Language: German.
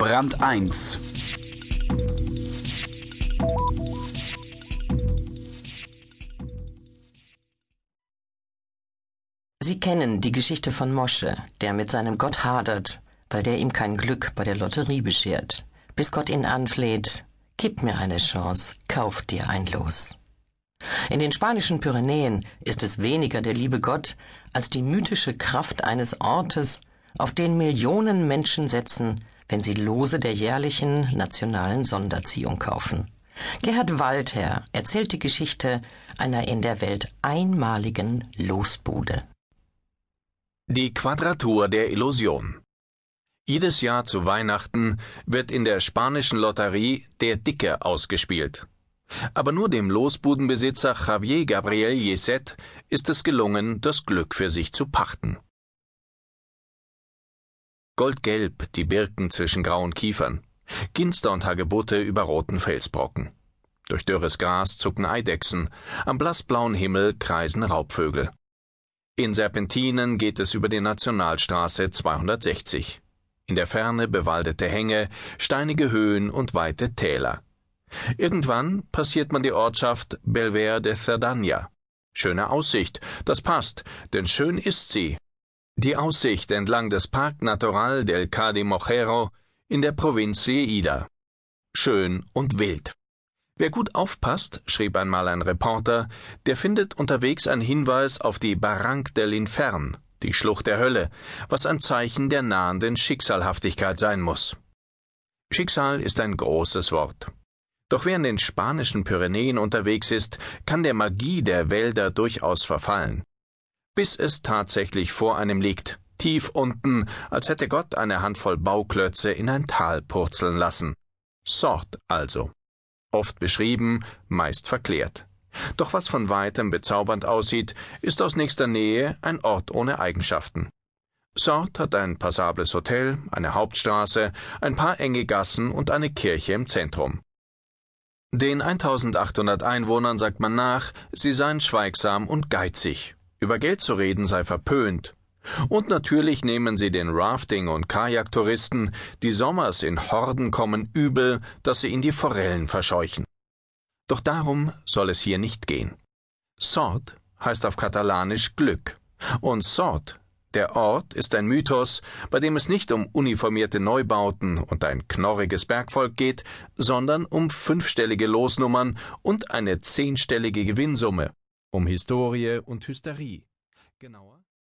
Brand 1 Sie kennen die Geschichte von Mosche, der mit seinem Gott hadert, weil der ihm kein Glück bei der Lotterie beschert, bis Gott ihn anfleht, gib mir eine Chance, kauf dir ein Los. In den spanischen Pyrenäen ist es weniger der liebe Gott als die mythische Kraft eines Ortes, auf den Millionen Menschen setzen, wenn sie Lose der jährlichen nationalen Sonderziehung kaufen. Gerhard Walther erzählt die Geschichte einer in der Welt einmaligen Losbude. Die Quadratur der Illusion. Jedes Jahr zu Weihnachten wird in der spanischen Lotterie der Dicke ausgespielt. Aber nur dem Losbudenbesitzer Javier Gabriel Yeset ist es gelungen, das Glück für sich zu pachten. Goldgelb die Birken zwischen grauen Kiefern, Ginster und Hagebutte über roten Felsbrocken. Durch dürres Gras zucken Eidechsen, am blassblauen Himmel kreisen Raubvögel. In Serpentinen geht es über die Nationalstraße 260. In der Ferne bewaldete Hänge, steinige Höhen und weite Täler. Irgendwann passiert man die Ortschaft Belver de Cerdanya. Schöne Aussicht, das passt, denn schön ist sie. Die Aussicht entlang des Park Natural del Cadi Mojero in der Provinz Lleida. Schön und wild. Wer gut aufpasst, schrieb einmal ein Reporter, der findet unterwegs einen Hinweis auf die Barranque del Infern, die Schlucht der Hölle, was ein Zeichen der nahenden Schicksalhaftigkeit sein muss. Schicksal ist ein großes Wort. Doch wer in den spanischen Pyrenäen unterwegs ist, kann der Magie der Wälder durchaus verfallen. Bis es tatsächlich vor einem liegt, tief unten, als hätte Gott eine Handvoll Bauklötze in ein Tal purzeln lassen. Sort also oft beschrieben, meist verklärt. Doch was von weitem bezaubernd aussieht, ist aus nächster Nähe ein Ort ohne Eigenschaften. Sort hat ein passables Hotel, eine Hauptstraße, ein paar enge Gassen und eine Kirche im Zentrum. Den 1800 Einwohnern sagt man nach, sie seien schweigsam und geizig. Über Geld zu reden sei verpönt. Und natürlich nehmen sie den Rafting- und Kajaktouristen, die sommers in Horden kommen, übel, dass sie in die Forellen verscheuchen. Doch darum soll es hier nicht gehen. Sort heißt auf Katalanisch Glück. Und Sort, der Ort, ist ein Mythos, bei dem es nicht um uniformierte Neubauten und ein knorriges Bergvolk geht, sondern um fünfstellige Losnummern und eine zehnstellige Gewinnsumme, um Historie und Hysterie. Genauer